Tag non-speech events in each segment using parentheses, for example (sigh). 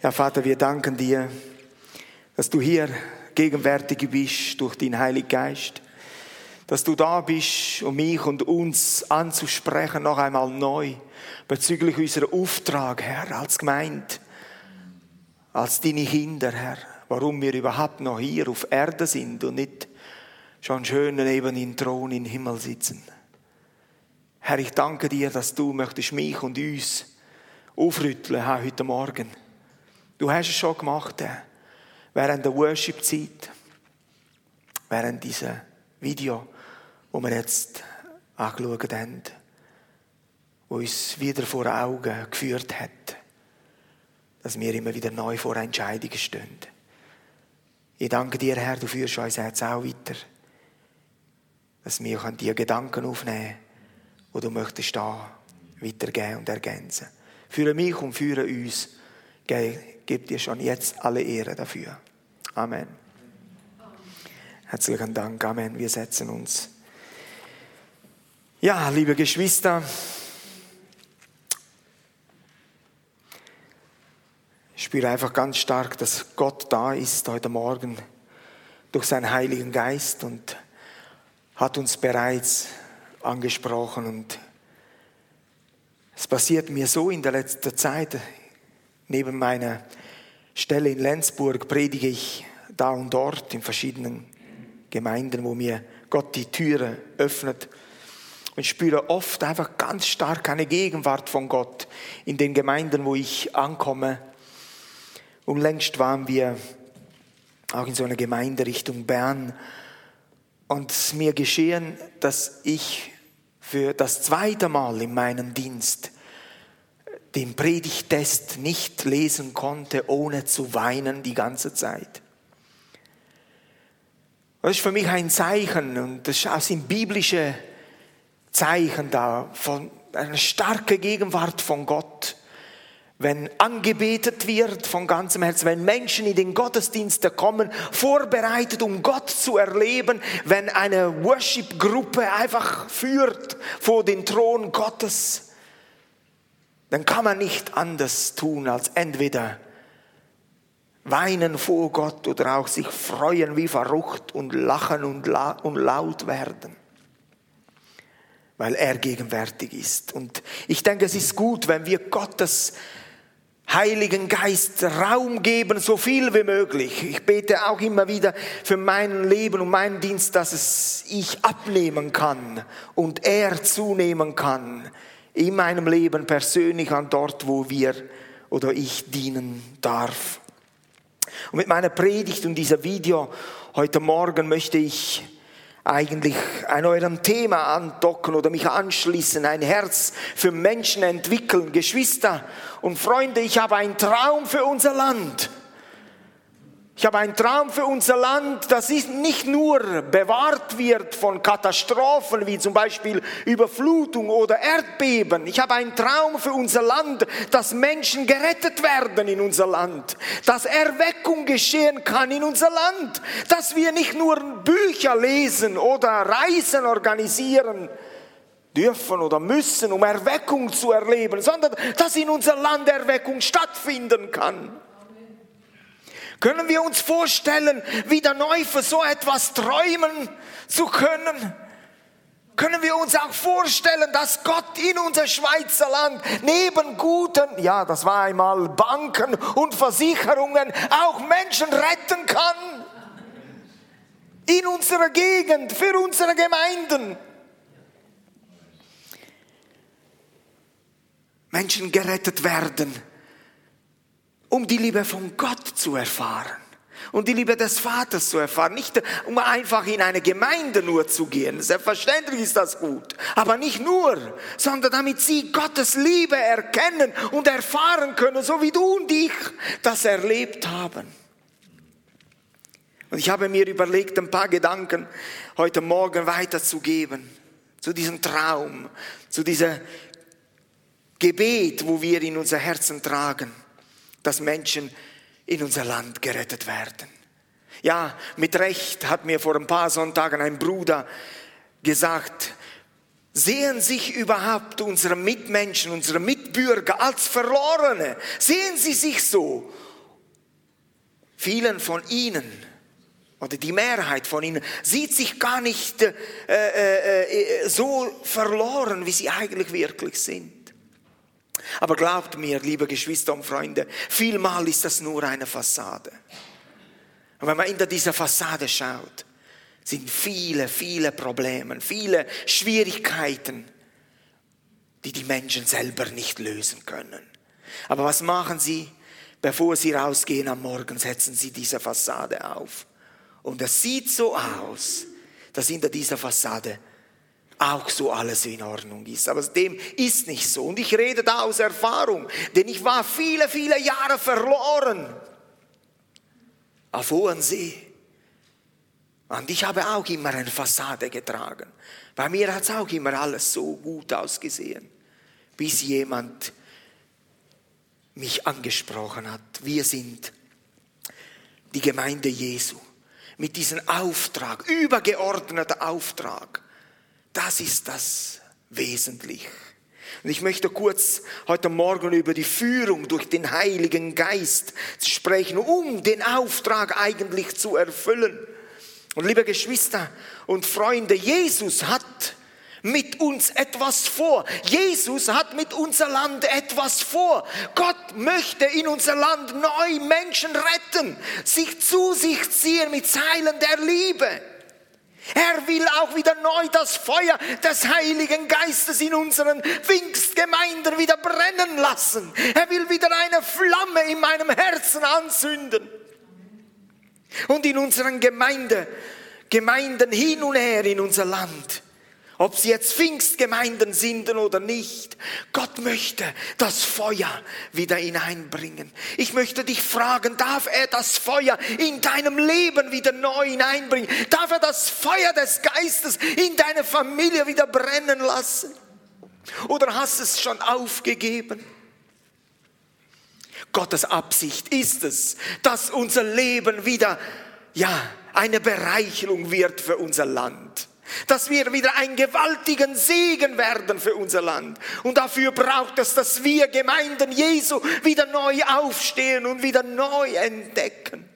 Ja, Vater, wir danken dir, dass du hier gegenwärtig bist durch den Heiligen Geist, dass du da bist, um mich und uns anzusprechen, noch einmal neu, bezüglich unserer Auftrag, Herr, als Gemeinde, als deine Kinder, Herr, warum wir überhaupt noch hier auf Erde sind und nicht schon schön neben den Thron im Himmel sitzen. Herr, ich danke dir, dass du möchtest mich und uns aufrütteln heute Morgen. Du hast es schon gemacht, während der Worship-Zeit, während dieser Video, wo wir jetzt angeschaut haben, wo uns wieder vor Augen geführt hat, dass wir immer wieder neu vor Entscheidungen stehen. Ich danke dir, Herr, du führst uns jetzt auch weiter, dass wir die Gedanken aufnehmen können, die du möchtest da weitergeben und ergänzen. Für mich und für uns gebe dir schon jetzt alle Ehre dafür. Amen. Herzlichen Dank. Amen. Wir setzen uns. Ja, liebe Geschwister, ich spüre einfach ganz stark, dass Gott da ist heute Morgen durch seinen Heiligen Geist und hat uns bereits angesprochen und es passiert mir so in der letzten Zeit, neben meiner Stelle in Lenzburg predige ich da und dort in verschiedenen Gemeinden, wo mir Gott die Türe öffnet und spüre oft einfach ganz stark eine Gegenwart von Gott in den Gemeinden, wo ich ankomme. Und längst waren wir auch in so einer Gemeinde Richtung Bern und es mir geschehen, dass ich für das zweite Mal in meinem Dienst den Predigtest nicht lesen konnte, ohne zu weinen die ganze Zeit. Das ist für mich ein Zeichen und das sind biblische Zeichen da von einer starken Gegenwart von Gott. Wenn angebetet wird von ganzem Herzen, wenn Menschen in den Gottesdienste kommen, vorbereitet, um Gott zu erleben, wenn eine Worship-Gruppe einfach führt vor den Thron Gottes, dann kann man nicht anders tun, als entweder weinen vor Gott oder auch sich freuen wie verrückt und lachen und, la und laut werden, weil er gegenwärtig ist. Und ich denke, es ist gut, wenn wir Gottes Heiligen Geist Raum geben, so viel wie möglich. Ich bete auch immer wieder für mein Leben und meinen Dienst, dass es ich abnehmen kann und er zunehmen kann in meinem Leben persönlich an dort, wo wir oder ich dienen darf. Und mit meiner Predigt und dieser Video heute Morgen möchte ich eigentlich an eurem Thema andocken oder mich anschließen, ein Herz für Menschen entwickeln. Geschwister und Freunde, ich habe einen Traum für unser Land. Ich habe einen Traum für unser Land, das nicht nur bewahrt wird von Katastrophen wie zum Beispiel Überflutung oder Erdbeben. Ich habe einen Traum für unser Land, dass Menschen gerettet werden in unser Land, dass Erweckung geschehen kann in unser Land, dass wir nicht nur Bücher lesen oder Reisen organisieren dürfen oder müssen, um Erweckung zu erleben, sondern dass in unser Land Erweckung stattfinden kann. Können wir uns vorstellen, wieder neu für so etwas träumen zu können? Können wir uns auch vorstellen, dass Gott in unser Schweizer Land neben guten, ja, das war einmal Banken und Versicherungen, auch Menschen retten kann? In unserer Gegend, für unsere Gemeinden. Menschen gerettet werden um die Liebe von Gott zu erfahren um die Liebe des Vaters zu erfahren. Nicht um einfach in eine Gemeinde nur zu gehen. Selbstverständlich ist das gut. Aber nicht nur, sondern damit sie Gottes Liebe erkennen und erfahren können, so wie du und ich das erlebt haben. Und ich habe mir überlegt, ein paar Gedanken heute Morgen weiterzugeben zu diesem Traum, zu diesem Gebet, wo wir in unser Herzen tragen dass Menschen in unser Land gerettet werden. Ja, mit Recht hat mir vor ein paar Sonntagen ein Bruder gesagt, Sehen sich überhaupt unsere Mitmenschen, unsere Mitbürger als Verlorene? Sehen sie sich so? Vielen von ihnen oder die Mehrheit von ihnen sieht sich gar nicht äh, äh, äh, so verloren, wie sie eigentlich wirklich sind. Aber glaubt mir, liebe Geschwister und Freunde, vielmal ist das nur eine Fassade. Und wenn man hinter dieser Fassade schaut, sind viele, viele Probleme, viele Schwierigkeiten, die die Menschen selber nicht lösen können. Aber was machen sie? Bevor sie rausgehen am Morgen, setzen sie diese Fassade auf. Und es sieht so aus, dass hinter dieser Fassade auch so alles in Ordnung ist. Aber dem ist nicht so. Und ich rede da aus Erfahrung, denn ich war viele, viele Jahre verloren auf hohem See. Und ich habe auch immer eine Fassade getragen. Bei mir hat es auch immer alles so gut ausgesehen, bis jemand mich angesprochen hat. Wir sind die Gemeinde Jesu mit diesem Auftrag, übergeordneter Auftrag. Das ist das Wesentliche. Und ich möchte kurz heute Morgen über die Führung durch den Heiligen Geist sprechen, um den Auftrag eigentlich zu erfüllen. Und liebe Geschwister und Freunde, Jesus hat mit uns etwas vor. Jesus hat mit unser Land etwas vor. Gott möchte in unser Land neu Menschen retten, sich zu sich ziehen mit Zeilen der Liebe. Er will auch wieder neu das Feuer des Heiligen Geistes in unseren Pfingstgemeinden wieder brennen lassen. Er will wieder eine Flamme in meinem Herzen anzünden und in unseren Gemeinde, Gemeinden hin und her in unser Land. Ob sie jetzt Pfingstgemeinden sind oder nicht. Gott möchte das Feuer wieder hineinbringen. Ich möchte dich fragen, darf er das Feuer in deinem Leben wieder neu hineinbringen? Darf er das Feuer des Geistes in deine Familie wieder brennen lassen? Oder hast du es schon aufgegeben? Gottes Absicht ist es, dass unser Leben wieder, ja, eine Bereicherung wird für unser Land. Dass wir wieder einen gewaltigen Segen werden für unser Land. Und dafür braucht es, dass wir Gemeinden Jesu wieder neu aufstehen und wieder neu entdecken,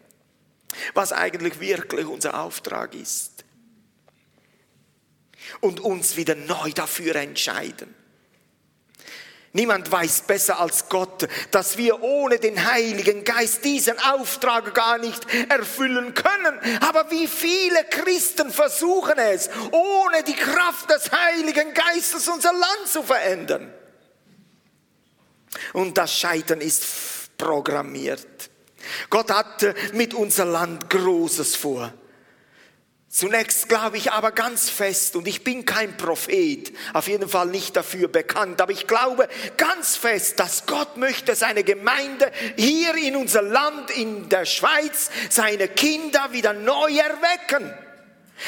was eigentlich wirklich unser Auftrag ist. Und uns wieder neu dafür entscheiden. Niemand weiß besser als Gott, dass wir ohne den Heiligen Geist diesen Auftrag gar nicht erfüllen können. Aber wie viele Christen versuchen es, ohne die Kraft des Heiligen Geistes unser Land zu verändern. Und das Scheitern ist programmiert. Gott hat mit unser Land Großes vor. Zunächst glaube ich aber ganz fest, und ich bin kein Prophet, auf jeden Fall nicht dafür bekannt, aber ich glaube ganz fest, dass Gott möchte seine Gemeinde hier in unser Land, in der Schweiz, seine Kinder wieder neu erwecken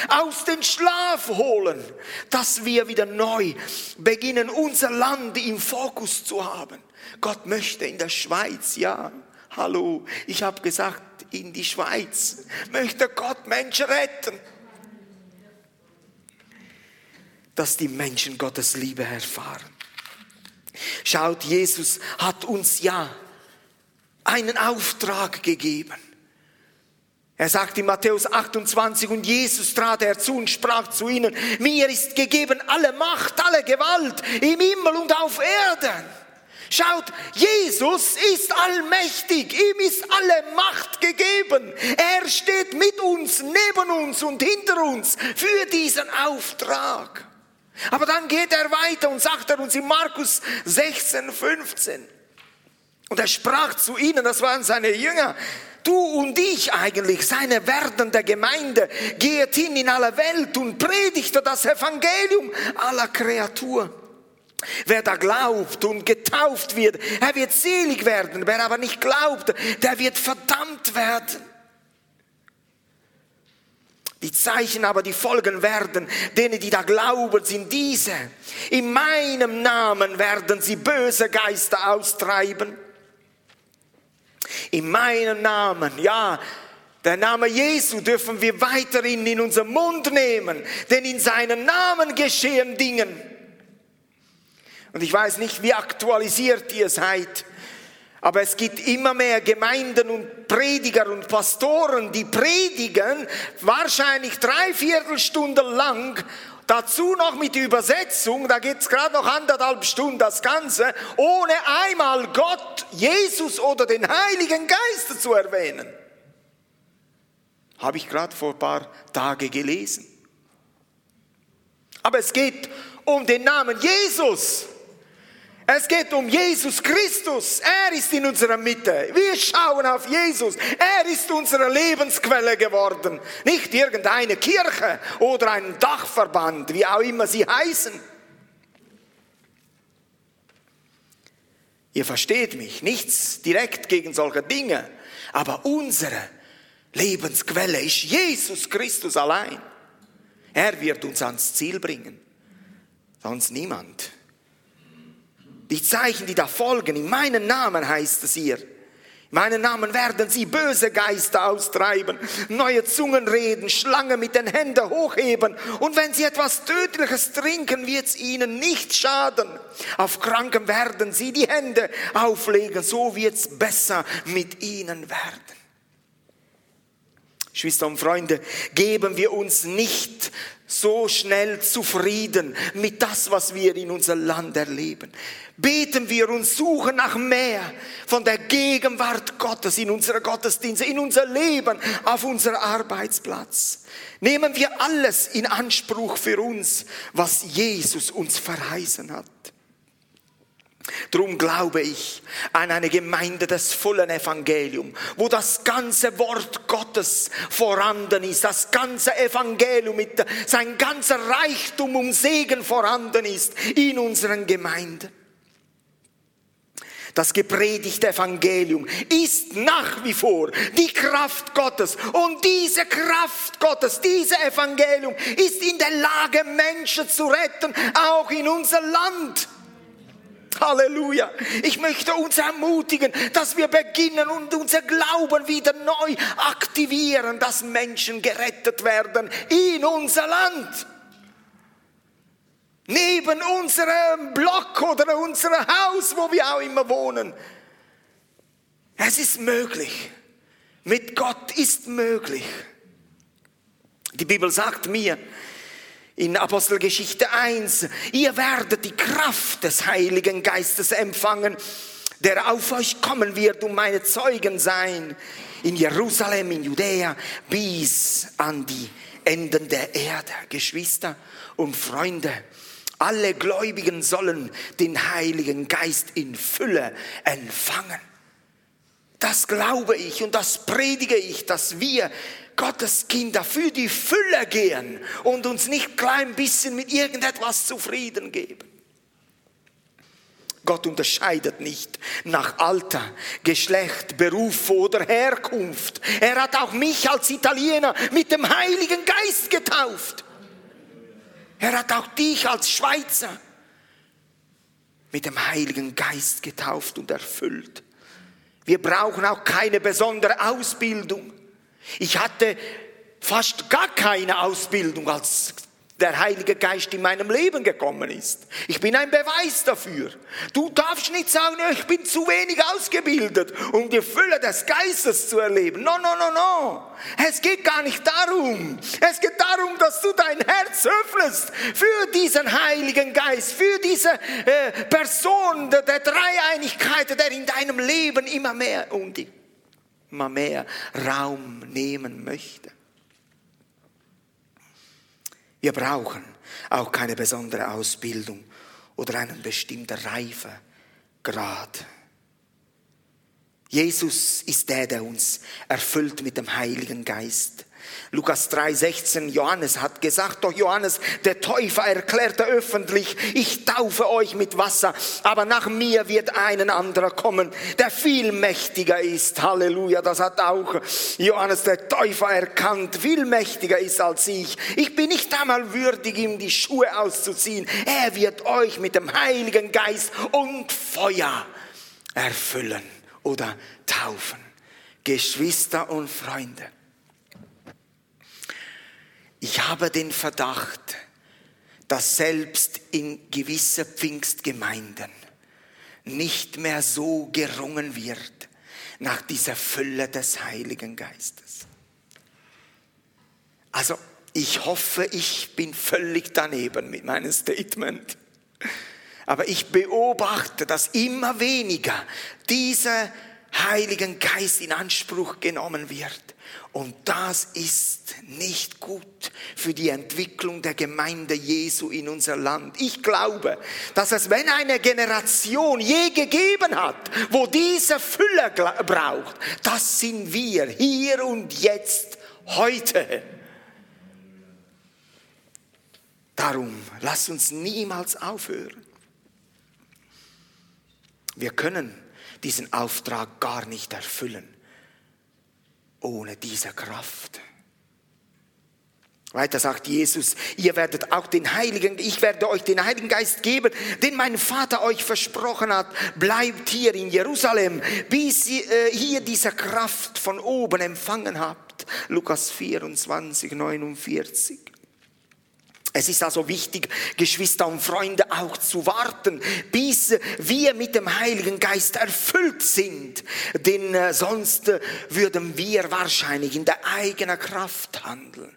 aus dem Schlaf holen, dass wir wieder neu beginnen, unser Land im Fokus zu haben. Gott möchte in der Schweiz, ja, hallo, ich habe gesagt, in die Schweiz möchte Gott Menschen retten dass die Menschen Gottes Liebe erfahren. Schaut, Jesus hat uns ja einen Auftrag gegeben. Er sagt in Matthäus 28, und Jesus trat herzu und sprach zu ihnen, mir ist gegeben alle Macht, alle Gewalt im Himmel und auf Erden. Schaut, Jesus ist allmächtig, ihm ist alle Macht gegeben. Er steht mit uns, neben uns und hinter uns für diesen Auftrag. Aber dann geht er weiter und sagt er uns in Markus 16, 15. Und er sprach zu ihnen, das waren seine Jünger, du und ich eigentlich, seine werdende Gemeinde, geht hin in alle Welt und predigte das Evangelium aller Kreatur. Wer da glaubt und getauft wird, er wird selig werden. Wer aber nicht glaubt, der wird verdammt werden. Die Zeichen aber, die folgen werden, denen, die da glauben, sind diese. In meinem Namen werden sie böse Geister austreiben. In meinem Namen, ja, der Name Jesu dürfen wir weiterhin in unseren Mund nehmen, denn in seinem Namen geschehen Dinge. Und ich weiß nicht, wie aktualisiert ihr seid. Aber es gibt immer mehr Gemeinden und Prediger und Pastoren, die predigen wahrscheinlich drei Viertelstunden lang Dazu noch mit Übersetzung, da geht es gerade noch anderthalb Stunden das Ganze, ohne einmal Gott, Jesus oder den Heiligen Geist zu erwähnen. Habe ich gerade vor ein paar Tagen gelesen. Aber es geht um den Namen Jesus. Es geht um Jesus Christus. Er ist in unserer Mitte. Wir schauen auf Jesus. Er ist unsere Lebensquelle geworden. Nicht irgendeine Kirche oder ein Dachverband, wie auch immer sie heißen. Ihr versteht mich. Nichts direkt gegen solche Dinge. Aber unsere Lebensquelle ist Jesus Christus allein. Er wird uns ans Ziel bringen. Sonst niemand. Die Zeichen, die da folgen, in meinem Namen heißt es hier. In meinem Namen werden sie böse Geister austreiben, neue Zungen reden, Schlange mit den Händen hochheben. Und wenn sie etwas Tödliches trinken, wird es ihnen nicht schaden. Auf Kranken werden sie die Hände auflegen, so wird es besser mit ihnen werden. Schwestern und Freunde, geben wir uns nicht so schnell zufrieden mit das, was wir in unserem Land erleben. Beten wir und suchen nach mehr von der Gegenwart Gottes in unserer Gottesdienste, in unser Leben, auf unserem Arbeitsplatz. Nehmen wir alles in Anspruch für uns, was Jesus uns verheißen hat. Drum glaube ich an eine Gemeinde des vollen Evangeliums, wo das ganze Wort Gottes vorhanden ist, das ganze Evangelium mit sein ganzer Reichtum und Segen vorhanden ist in unseren Gemeinden. Das gepredigte Evangelium ist nach wie vor die Kraft Gottes. Und diese Kraft Gottes, dieses Evangelium ist in der Lage, Menschen zu retten, auch in unser Land. Halleluja. Ich möchte uns ermutigen, dass wir beginnen und unser Glauben wieder neu aktivieren, dass Menschen gerettet werden in unser Land. Neben unserem Block oder unserem Haus, wo wir auch immer wohnen. Es ist möglich. Mit Gott ist möglich. Die Bibel sagt mir, in Apostelgeschichte 1, ihr werdet die Kraft des Heiligen Geistes empfangen, der auf euch kommen wird und meine Zeugen sein in Jerusalem, in Judäa, bis an die Enden der Erde. Geschwister und Freunde, alle Gläubigen sollen den Heiligen Geist in Fülle empfangen. Das glaube ich und das predige ich, dass wir Gottes Kinder für die Fülle gehen und uns nicht klein bisschen mit irgendetwas zufrieden geben. Gott unterscheidet nicht nach Alter, Geschlecht, Beruf oder Herkunft. Er hat auch mich als Italiener mit dem Heiligen Geist getauft. Er hat auch dich als Schweizer mit dem Heiligen Geist getauft und erfüllt. Wir brauchen auch keine besondere Ausbildung. Ich hatte fast gar keine Ausbildung, als der Heilige Geist in meinem Leben gekommen ist. Ich bin ein Beweis dafür. Du darfst nicht sagen, ich bin zu wenig ausgebildet, um die Fülle des Geistes zu erleben. No, no, no, no. Es geht gar nicht darum. Es geht darum, dass du dein Herz öffnest für diesen Heiligen Geist, für diese äh, Person der, der Dreieinigkeit, der in deinem Leben immer mehr und immer mehr Raum nehmen möchte. Wir brauchen auch keine besondere Ausbildung oder einen bestimmten Reifegrad. Jesus ist der, der uns erfüllt mit dem Heiligen Geist. Lukas 3,16, Johannes hat gesagt, doch Johannes, der Täufer erklärte öffentlich, ich taufe euch mit Wasser, aber nach mir wird ein anderer kommen, der viel mächtiger ist. Halleluja, das hat auch Johannes der Täufer erkannt, viel mächtiger ist als ich. Ich bin nicht einmal würdig, ihm die Schuhe auszuziehen. Er wird euch mit dem Heiligen Geist und Feuer erfüllen oder taufen. Geschwister und Freunde. Ich habe den Verdacht, dass selbst in gewisse Pfingstgemeinden nicht mehr so gerungen wird nach dieser Fülle des Heiligen Geistes. Also ich hoffe, ich bin völlig daneben mit meinem Statement. Aber ich beobachte, dass immer weniger dieser Heiligen Geist in Anspruch genommen wird. Und das ist nicht gut für die Entwicklung der Gemeinde Jesu in unser Land. Ich glaube, dass es, wenn eine Generation je gegeben hat, wo diese Fülle braucht, das sind wir hier und jetzt, heute. Darum, lass uns niemals aufhören. Wir können diesen Auftrag gar nicht erfüllen ohne diese Kraft. Weiter sagt Jesus, ihr werdet auch den Heiligen, ich werde euch den Heiligen Geist geben, den mein Vater euch versprochen hat. Bleibt hier in Jerusalem, bis ihr äh, hier diese Kraft von oben empfangen habt. Lukas 24, 49. Es ist also wichtig, Geschwister und Freunde auch zu warten, bis wir mit dem Heiligen Geist erfüllt sind. Denn äh, sonst äh, würden wir wahrscheinlich in der eigenen Kraft handeln,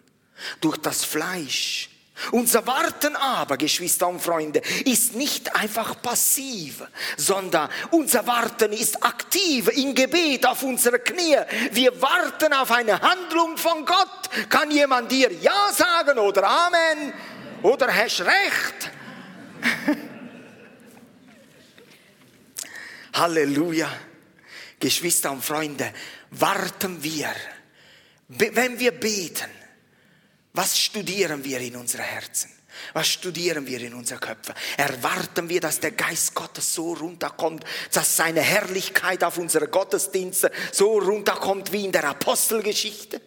durch das Fleisch. Unser Warten aber, Geschwister und Freunde, ist nicht einfach passiv, sondern unser Warten ist aktiv im Gebet auf unsere Knie. Wir warten auf eine Handlung von Gott. Kann jemand dir Ja sagen oder Amen? Oder hast recht? (laughs) Halleluja. Geschwister und Freunde, warten wir, wenn wir beten, was studieren wir in unseren Herzen? Was studieren wir in unseren Köpfen? Erwarten wir, dass der Geist Gottes so runterkommt, dass seine Herrlichkeit auf unsere Gottesdienste so runterkommt wie in der Apostelgeschichte?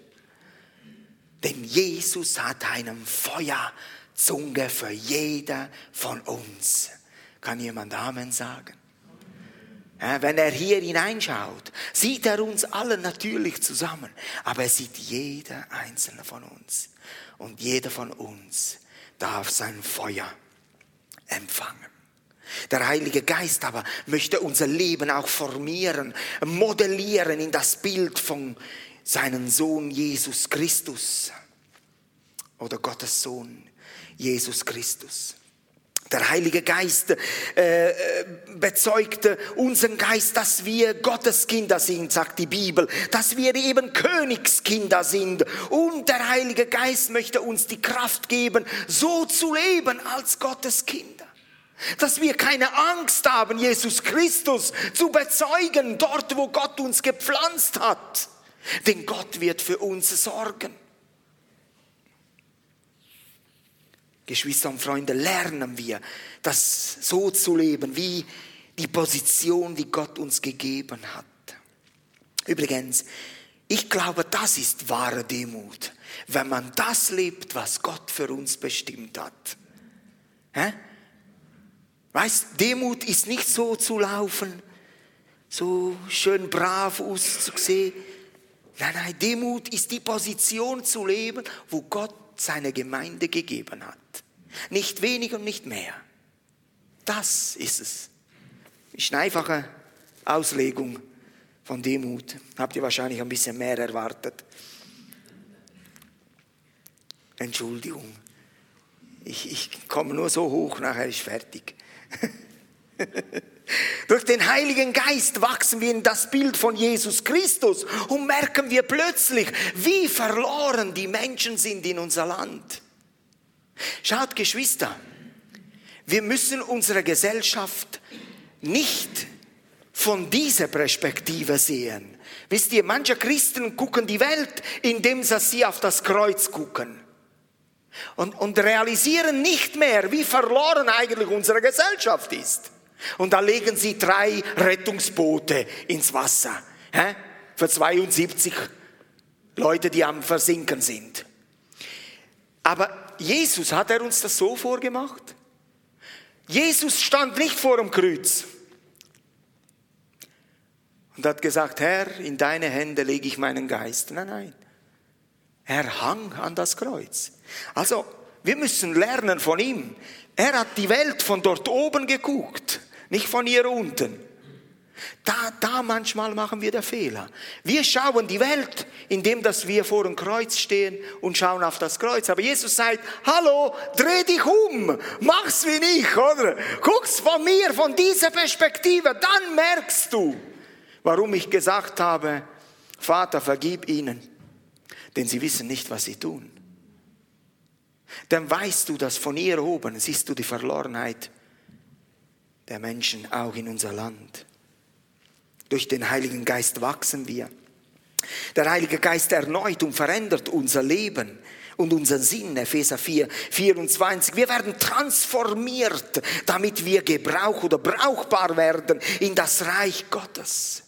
Denn Jesus hat einen Feuerzunge für jeder von uns. Kann jemand Amen sagen? Wenn er hier hineinschaut, sieht er uns alle natürlich zusammen, aber er sieht jeder einzelne von uns. Und jeder von uns darf sein Feuer empfangen. Der Heilige Geist aber möchte unser Leben auch formieren, modellieren in das Bild von seinem Sohn Jesus Christus oder Gottes Sohn Jesus Christus. Der Heilige Geist äh, äh, bezeugte unseren Geist, dass wir Gotteskinder sind, sagt die Bibel, dass wir eben Königskinder sind. Und der Heilige Geist möchte uns die Kraft geben, so zu leben als Gotteskinder. Dass wir keine Angst haben, Jesus Christus zu bezeugen, dort wo Gott uns gepflanzt hat. Denn Gott wird für uns sorgen. Geschwister und Freunde, lernen wir, das so zu leben, wie die Position, die Gott uns gegeben hat. Übrigens, ich glaube, das ist wahre Demut, wenn man das lebt, was Gott für uns bestimmt hat. Hä? Weißt, Demut ist nicht so zu laufen, so schön brav auszusehen. Nein, nein, Demut ist die Position zu leben, wo Gott seine Gemeinde gegeben hat. Nicht wenig und nicht mehr. Das ist es. Ist eine einfache Auslegung von Demut. Habt ihr wahrscheinlich ein bisschen mehr erwartet. Entschuldigung. Ich, ich komme nur so hoch, nachher ist fertig. (laughs) Durch den Heiligen Geist wachsen wir in das Bild von Jesus Christus und merken wir plötzlich, wie verloren die Menschen sind in unser Land. Schaut, Geschwister, wir müssen unsere Gesellschaft nicht von dieser Perspektive sehen. Wisst ihr, manche Christen gucken die Welt, indem sie auf das Kreuz gucken. Und, und realisieren nicht mehr, wie verloren eigentlich unsere Gesellschaft ist. Und da legen sie drei Rettungsboote ins Wasser. Hä? Für 72 Leute, die am Versinken sind. Aber Jesus, hat er uns das so vorgemacht? Jesus stand nicht vor dem Kreuz und hat gesagt, Herr, in deine Hände lege ich meinen Geist. Nein, nein. Er hang an das Kreuz. Also, wir müssen lernen von ihm. Er hat die Welt von dort oben geguckt, nicht von hier unten. Da, da manchmal machen wir den Fehler. Wir schauen die Welt, indem dass wir vor dem Kreuz stehen und schauen auf das Kreuz. Aber Jesus sagt, hallo, dreh dich um, mach's wie ich, oder? Guck's von mir, von dieser Perspektive, dann merkst du, warum ich gesagt habe, Vater, vergib ihnen, denn sie wissen nicht, was sie tun. Dann weißt du, dass von hier oben siehst du die Verlorenheit der Menschen auch in unser Land. Durch den Heiligen Geist wachsen wir. Der Heilige Geist erneut und verändert unser Leben und unseren Sinn, Epheser 4, 24. Wir werden transformiert, damit wir Gebrauch oder brauchbar werden in das Reich Gottes.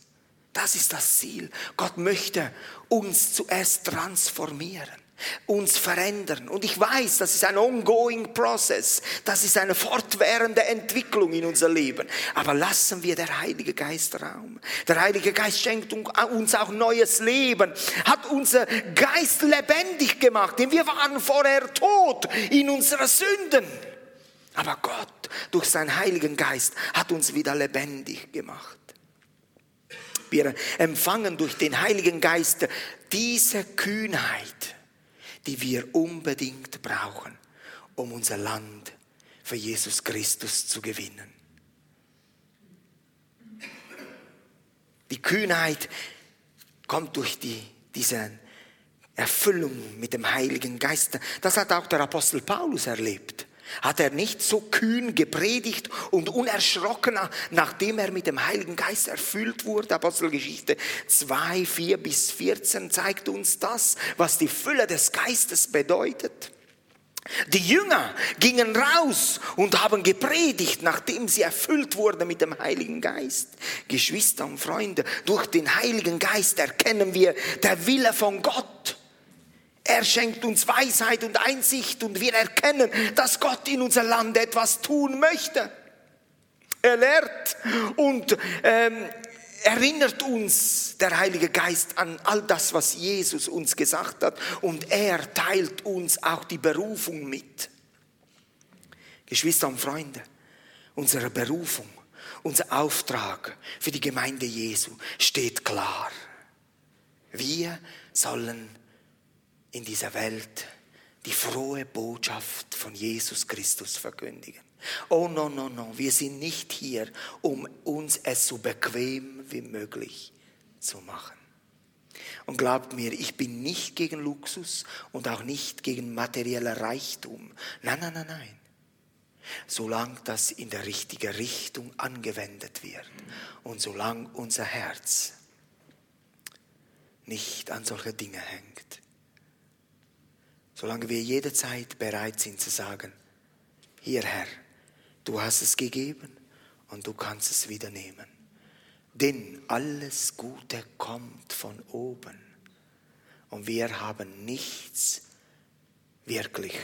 Das ist das Ziel. Gott möchte uns zuerst transformieren uns verändern. Und ich weiß, das ist ein ongoing process. Das ist eine fortwährende Entwicklung in unser Leben. Aber lassen wir der Heilige Geist Raum. Der Heilige Geist schenkt uns auch neues Leben, hat unser Geist lebendig gemacht, denn wir waren vorher tot in unserer Sünden. Aber Gott durch seinen Heiligen Geist hat uns wieder lebendig gemacht. Wir empfangen durch den Heiligen Geist diese Kühnheit die wir unbedingt brauchen, um unser Land für Jesus Christus zu gewinnen. Die Kühnheit kommt durch die, diese Erfüllung mit dem Heiligen Geist. Das hat auch der Apostel Paulus erlebt. Hat er nicht so kühn gepredigt und unerschrocken, nachdem er mit dem Heiligen Geist erfüllt wurde? Apostelgeschichte 2, 4 bis 14 zeigt uns das, was die Fülle des Geistes bedeutet. Die Jünger gingen raus und haben gepredigt, nachdem sie erfüllt wurden mit dem Heiligen Geist. Geschwister und Freunde, durch den Heiligen Geist erkennen wir der Wille von Gott. Er schenkt uns Weisheit und Einsicht und wir erkennen, dass Gott in unser Land etwas tun möchte. Er lehrt und ähm, erinnert uns der Heilige Geist an all das, was Jesus uns gesagt hat und er teilt uns auch die Berufung mit. Geschwister und Freunde, unsere Berufung, unser Auftrag für die Gemeinde Jesu steht klar. Wir sollen in dieser Welt die frohe Botschaft von Jesus Christus verkündigen. Oh no, no, no, wir sind nicht hier, um uns es so bequem wie möglich zu machen. Und glaubt mir, ich bin nicht gegen Luxus und auch nicht gegen materieller Reichtum. Nein, nein, nein, nein. Solange das in der richtigen Richtung angewendet wird und solange unser Herz nicht an solche Dinge hängt. Solange wir jederzeit bereit sind zu sagen, hier Herr, du hast es gegeben und du kannst es wieder nehmen. Denn alles Gute kommt von oben und wir haben nichts wirklich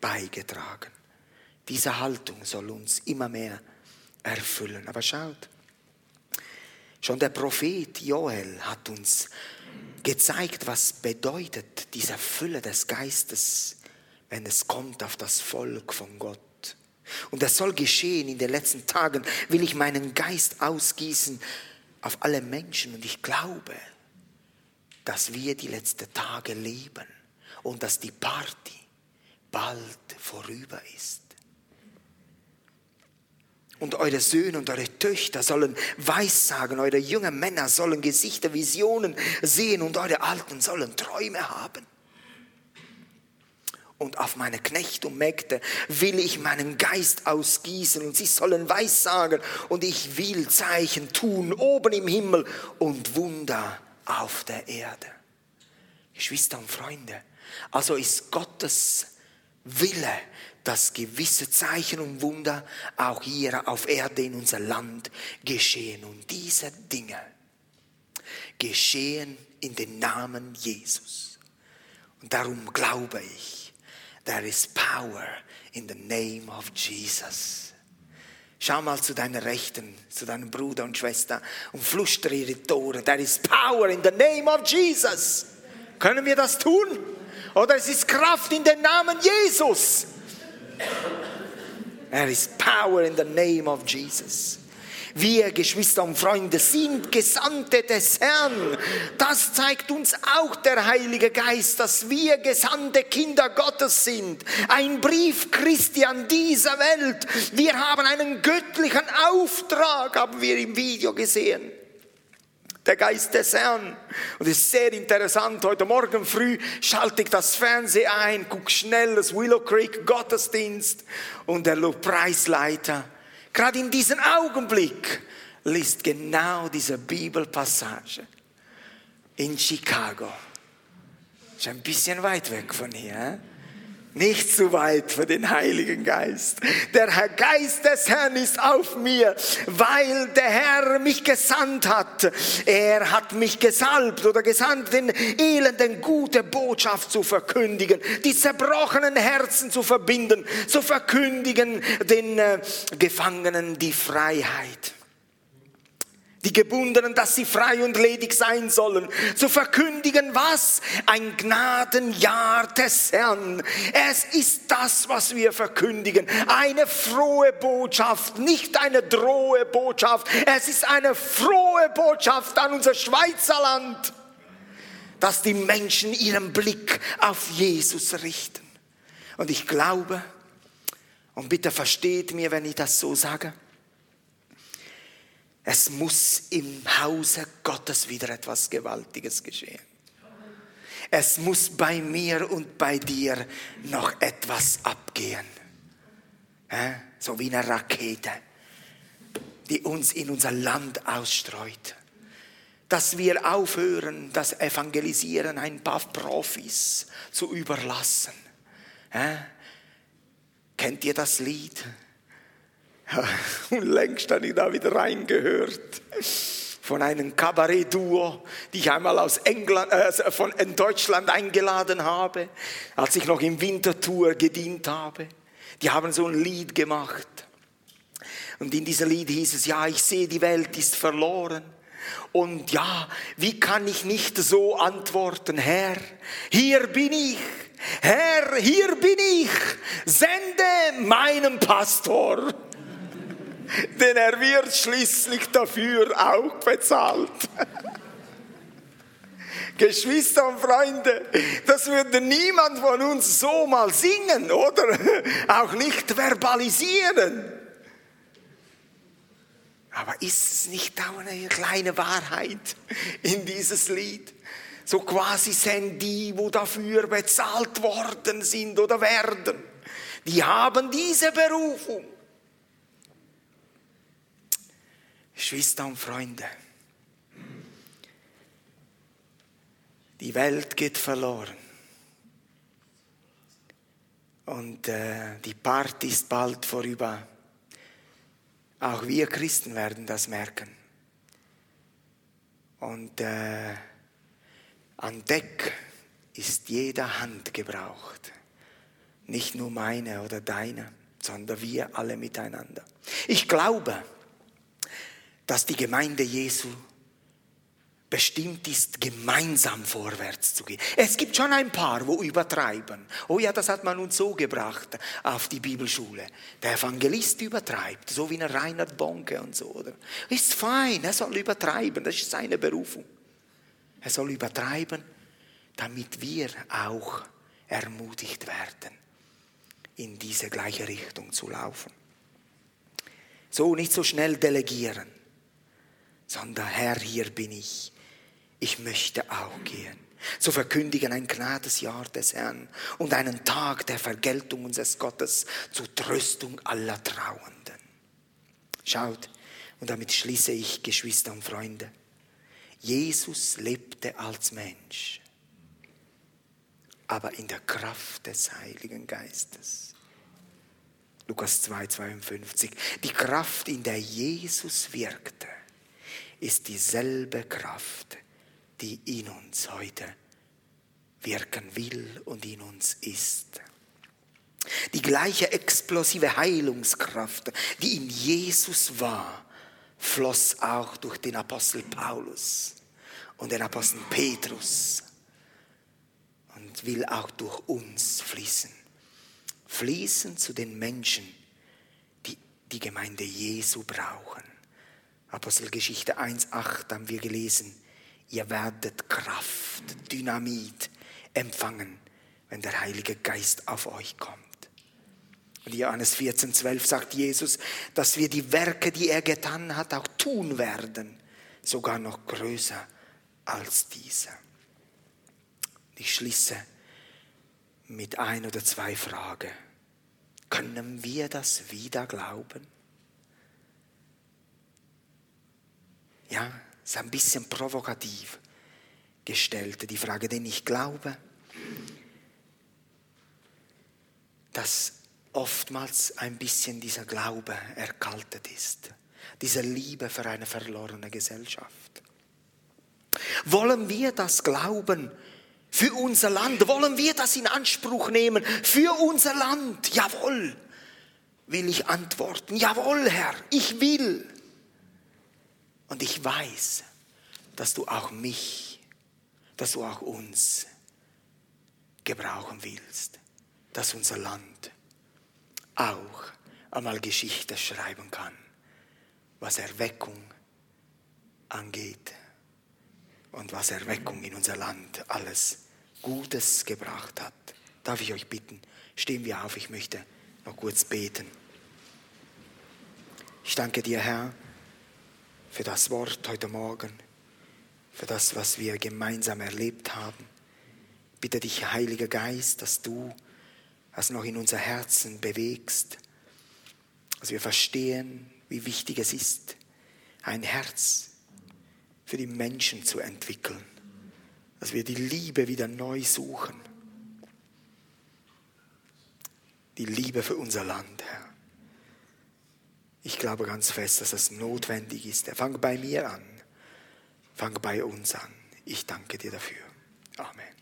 beigetragen. Diese Haltung soll uns immer mehr erfüllen. Aber schaut, schon der Prophet Joel hat uns gezeigt, was bedeutet diese Fülle des Geistes, wenn es kommt auf das Volk von Gott. Und das soll geschehen in den letzten Tagen, will ich meinen Geist ausgießen auf alle Menschen. Und ich glaube, dass wir die letzten Tage leben und dass die Party bald vorüber ist. Und eure Söhne und eure Töchter sollen Weissagen, eure jungen Männer sollen Gesichter, Visionen sehen und eure Alten sollen Träume haben. Und auf meine Knechte und Mägde will ich meinen Geist ausgießen und sie sollen Weissagen und ich will Zeichen tun oben im Himmel und Wunder auf der Erde. Geschwister und Freunde, also ist Gottes Wille, dass gewisse Zeichen und Wunder auch hier auf Erde in unser Land geschehen. Und diese Dinge geschehen in den Namen Jesus. Und darum glaube ich, there is power in the name of Jesus. Schau mal zu deiner Rechten, zu deinem Bruder und Schwester und flüstere ihre Tore. There is power in the name of Jesus. Können wir das tun? Oder es ist Kraft in den Namen Jesus. There is power in the name of Jesus. Wir, Geschwister und Freunde, sind Gesandte des Herrn. Das zeigt uns auch der Heilige Geist, dass wir gesandte Kinder Gottes sind. Ein Brief Christi an dieser Welt. Wir haben einen göttlichen Auftrag, haben wir im Video gesehen der Geist des Herrn. Und es ist sehr interessant, heute Morgen früh schalte ich das Fernsehen ein, gucke schnell das Willow Creek Gottesdienst und der Lobpreisleiter gerade in diesem Augenblick liest genau diese Bibelpassage in Chicago. Ist ein bisschen weit weg von hier. Nicht zu weit für den Heiligen Geist. Der Herr Geist des Herrn ist auf mir, weil der Herr mich gesandt hat. Er hat mich gesalbt oder gesandt, den Elenden gute Botschaft zu verkündigen, die zerbrochenen Herzen zu verbinden, zu verkündigen den äh, Gefangenen die Freiheit die Gebundenen, dass sie frei und ledig sein sollen, zu verkündigen, was? Ein Gnadenjahr des Herrn. Es ist das, was wir verkündigen. Eine frohe Botschaft, nicht eine drohe Botschaft. Es ist eine frohe Botschaft an unser Schweizer Land, dass die Menschen ihren Blick auf Jesus richten. Und ich glaube, und bitte versteht mir, wenn ich das so sage, es muss im Hause Gottes wieder etwas Gewaltiges geschehen. Es muss bei mir und bei dir noch etwas abgehen. So wie eine Rakete, die uns in unser Land ausstreut. Dass wir aufhören, das Evangelisieren ein paar Profis zu überlassen. Kennt ihr das Lied? (laughs) und längst habe ich da wieder reingehört. Von einem Kabarett-Duo, die ich einmal aus England, äh, von in Deutschland eingeladen habe, als ich noch im Wintertour gedient habe. Die haben so ein Lied gemacht. Und in diesem Lied hieß es, ja, ich sehe, die Welt ist verloren. Und ja, wie kann ich nicht so antworten, Herr, hier bin ich, Herr, hier bin ich, sende meinen Pastor denn er wird schließlich dafür auch bezahlt. (laughs) Geschwister und Freunde, das würde niemand von uns so mal singen oder (laughs) auch nicht verbalisieren. Aber ist es nicht auch eine kleine Wahrheit in dieses Lied? So quasi sind die, wo dafür bezahlt worden sind oder werden, die haben diese Berufung. Geschwister und Freunde, die Welt geht verloren. Und äh, die Party ist bald vorüber. Auch wir Christen werden das merken. Und äh, an Deck ist jede Hand gebraucht. Nicht nur meine oder deine, sondern wir alle miteinander. Ich glaube, dass die Gemeinde Jesu bestimmt ist, gemeinsam vorwärts zu gehen. Es gibt schon ein paar, wo übertreiben. Oh ja, das hat man uns so gebracht auf die Bibelschule. Der Evangelist übertreibt, so wie ein Reinhard Bonke und so. Oder? Ist fein, er soll übertreiben, das ist seine Berufung. Er soll übertreiben, damit wir auch ermutigt werden, in diese gleiche Richtung zu laufen. So nicht so schnell delegieren sondern Herr, hier bin ich. Ich möchte auch gehen. Zu verkündigen ein Gnadesjahr des Herrn und einen Tag der Vergeltung unseres Gottes zur Tröstung aller Trauenden. Schaut, und damit schließe ich, Geschwister und Freunde. Jesus lebte als Mensch, aber in der Kraft des Heiligen Geistes. Lukas 2, 52. Die Kraft, in der Jesus wirkte, ist dieselbe Kraft, die in uns heute wirken will und in uns ist. Die gleiche explosive Heilungskraft, die in Jesus war, floss auch durch den Apostel Paulus und den Apostel Petrus und will auch durch uns fließen. Fließen zu den Menschen, die die Gemeinde Jesu brauchen. Apostelgeschichte 1.8 haben wir gelesen, ihr werdet Kraft, Dynamit empfangen, wenn der Heilige Geist auf euch kommt. Und Johannes 14.12 sagt Jesus, dass wir die Werke, die er getan hat, auch tun werden, sogar noch größer als diese. Ich schließe mit ein oder zwei Fragen. Können wir das wieder glauben? Ja, ist ein bisschen provokativ gestellt, die Frage, denn ich glaube, dass oftmals ein bisschen dieser Glaube erkaltet ist, diese Liebe für eine verlorene Gesellschaft. Wollen wir das glauben für unser Land? Wollen wir das in Anspruch nehmen für unser Land? Jawohl, will ich antworten. Jawohl, Herr, ich will. Und ich weiß, dass du auch mich, dass du auch uns gebrauchen willst, dass unser Land auch einmal Geschichte schreiben kann, was Erweckung angeht und was Erweckung in unser Land alles Gutes gebracht hat. Darf ich euch bitten, stehen wir auf, ich möchte noch kurz beten. Ich danke dir, Herr, für das Wort heute Morgen, für das, was wir gemeinsam erlebt haben. Bitte dich, Heiliger Geist, dass du es noch in unser Herzen bewegst, dass wir verstehen, wie wichtig es ist, ein Herz für die Menschen zu entwickeln, dass wir die Liebe wieder neu suchen, die Liebe für unser Land, Herr. Ich glaube ganz fest, dass das notwendig ist. Fang bei mir an. Fang bei uns an. Ich danke dir dafür. Amen.